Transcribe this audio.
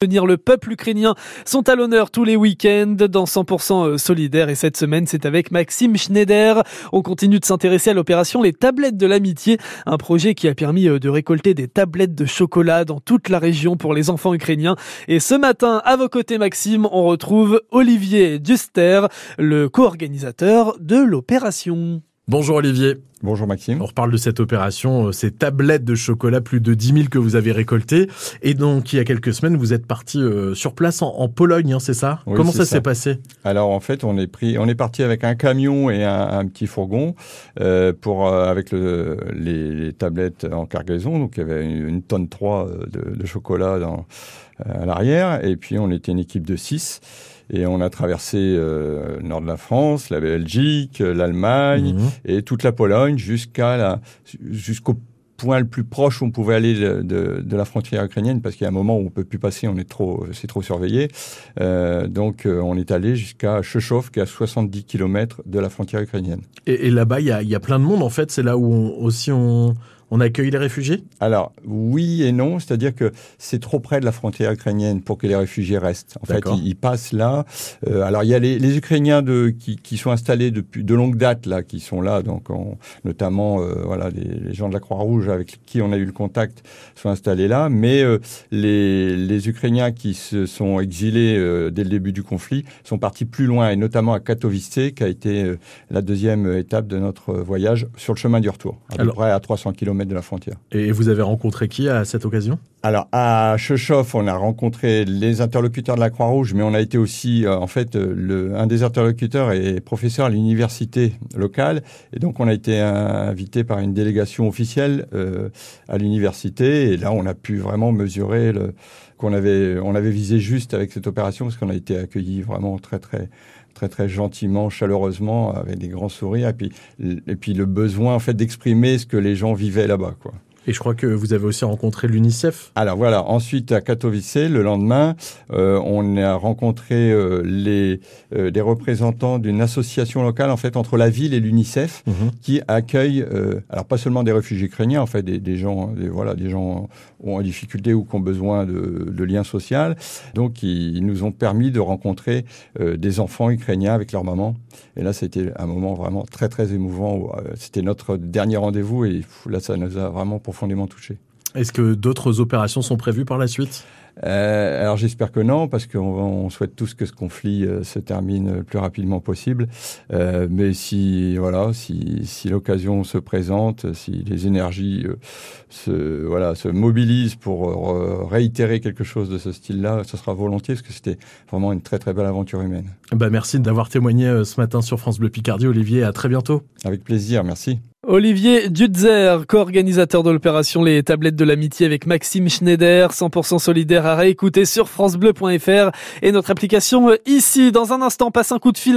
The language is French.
Le peuple ukrainien sont à l'honneur tous les week-ends dans 100% euh, solidaire et cette semaine c'est avec Maxime Schneider. On continue de s'intéresser à l'opération Les tablettes de l'amitié, un projet qui a permis euh, de récolter des tablettes de chocolat dans toute la région pour les enfants ukrainiens. Et ce matin, à vos côtés Maxime, on retrouve Olivier Duster, le co-organisateur de l'opération. Bonjour Olivier. Bonjour Maxime. On reparle de cette opération, euh, ces tablettes de chocolat, plus de 10 000 que vous avez récoltées. Et donc, il y a quelques semaines, vous êtes parti euh, sur place en, Pologne, hein, c'est ça Comment ça, s'est passé Alors, en fait, on est, pris, on est parti avec un camion et un, petit fourgon euh, pour, avec le, les, tablettes en cargaison. Donc, il y avait une, tonne 3 de, de chocolat dans, à l'arrière. Et puis, on était une équipe de 6. Et on a traversé le nord de la France, la Belgique, l'Allemagne mhm. et toute la Pologne jusqu'à la, jusqu'au point le plus proche où on pouvait aller de, de, la frontière ukrainienne, parce qu'il y a un moment où on peut plus passer, on est trop, c'est trop surveillé. Euh, donc, euh, on est allé jusqu'à Chechov, qui est à 70 km de la frontière ukrainienne. Et, là-bas, il y a, y a, plein de monde, en fait. C'est là où aussi on, on accueille les réfugiés? Alors, oui et non. C'est-à-dire que c'est trop près de la frontière ukrainienne pour que les réfugiés restent. En fait, ils, passent là. Euh, alors, il y a les, les Ukrainiens de, qui, qui, sont installés depuis de longue date, là, qui sont là. Donc, notamment, euh, voilà, les, les, gens de la Croix-Rouge avec qui on a eu le contact sont installés là. Mais euh, les, les, Ukrainiens qui se sont exilés dès le début du conflit sont partis plus loin, et notamment à Katowice, qui a été la deuxième étape de notre voyage sur le chemin du retour, à peu près à 300 km de la frontière. Et vous avez rencontré qui à cette occasion? Alors, à Chechov, on a rencontré les interlocuteurs de la Croix-Rouge, mais on a été aussi, euh, en fait, le, un des interlocuteurs est professeur à l'université locale. Et donc, on a été invité par une délégation officielle euh, à l'université. Et là, on a pu vraiment mesurer qu'on avait, on avait visé juste avec cette opération parce qu'on a été accueillis vraiment très, très, très très gentiment, chaleureusement, avec des grands sourires, et puis, et puis le besoin en fait d'exprimer ce que les gens vivaient là-bas, quoi. Et je crois que vous avez aussi rencontré l'UNICEF. Alors voilà, ensuite à Katowice, le lendemain, euh, on a rencontré euh, les euh, des représentants d'une association locale en fait entre la ville et l'UNICEF mhm. qui accueille alors pas seulement des réfugiés ukrainiens en fait des, des gens des, voilà des gens ont en difficulté ou qui ont besoin de, de liens sociaux. Donc ils, nous ont permis de rencontrer des enfants ukrainiens avec leur maman. Et là c'était un moment vraiment très très émouvant. C'était notre dernier rendez-vous et là ça nous a vraiment pour Est-ce que d'autres opérations sont prévues par la suite? Euh, alors j'espère que non, parce qu'on souhaite tous que ce conflit euh, se termine le plus rapidement possible. Euh, mais si voilà, si, si l'occasion se présente, si les énergies se voilà se mobilisent pour réitérer quelque chose de ce style-là, ce sera volontiers, parce que c'était vraiment une très très belle aventure humaine. Bah merci d'avoir témoigné ce matin sur France Bleu Picardie, Olivier. À très bientôt. Avec plaisir, merci. Olivier Dutzer, co-organisateur de l'opération Les Tablettes de l'Amitié avec Maxime Schneider, 100% solidaire à réécouter sur francebleu.fr et notre application ici. Dans un instant, passe un coup de fil à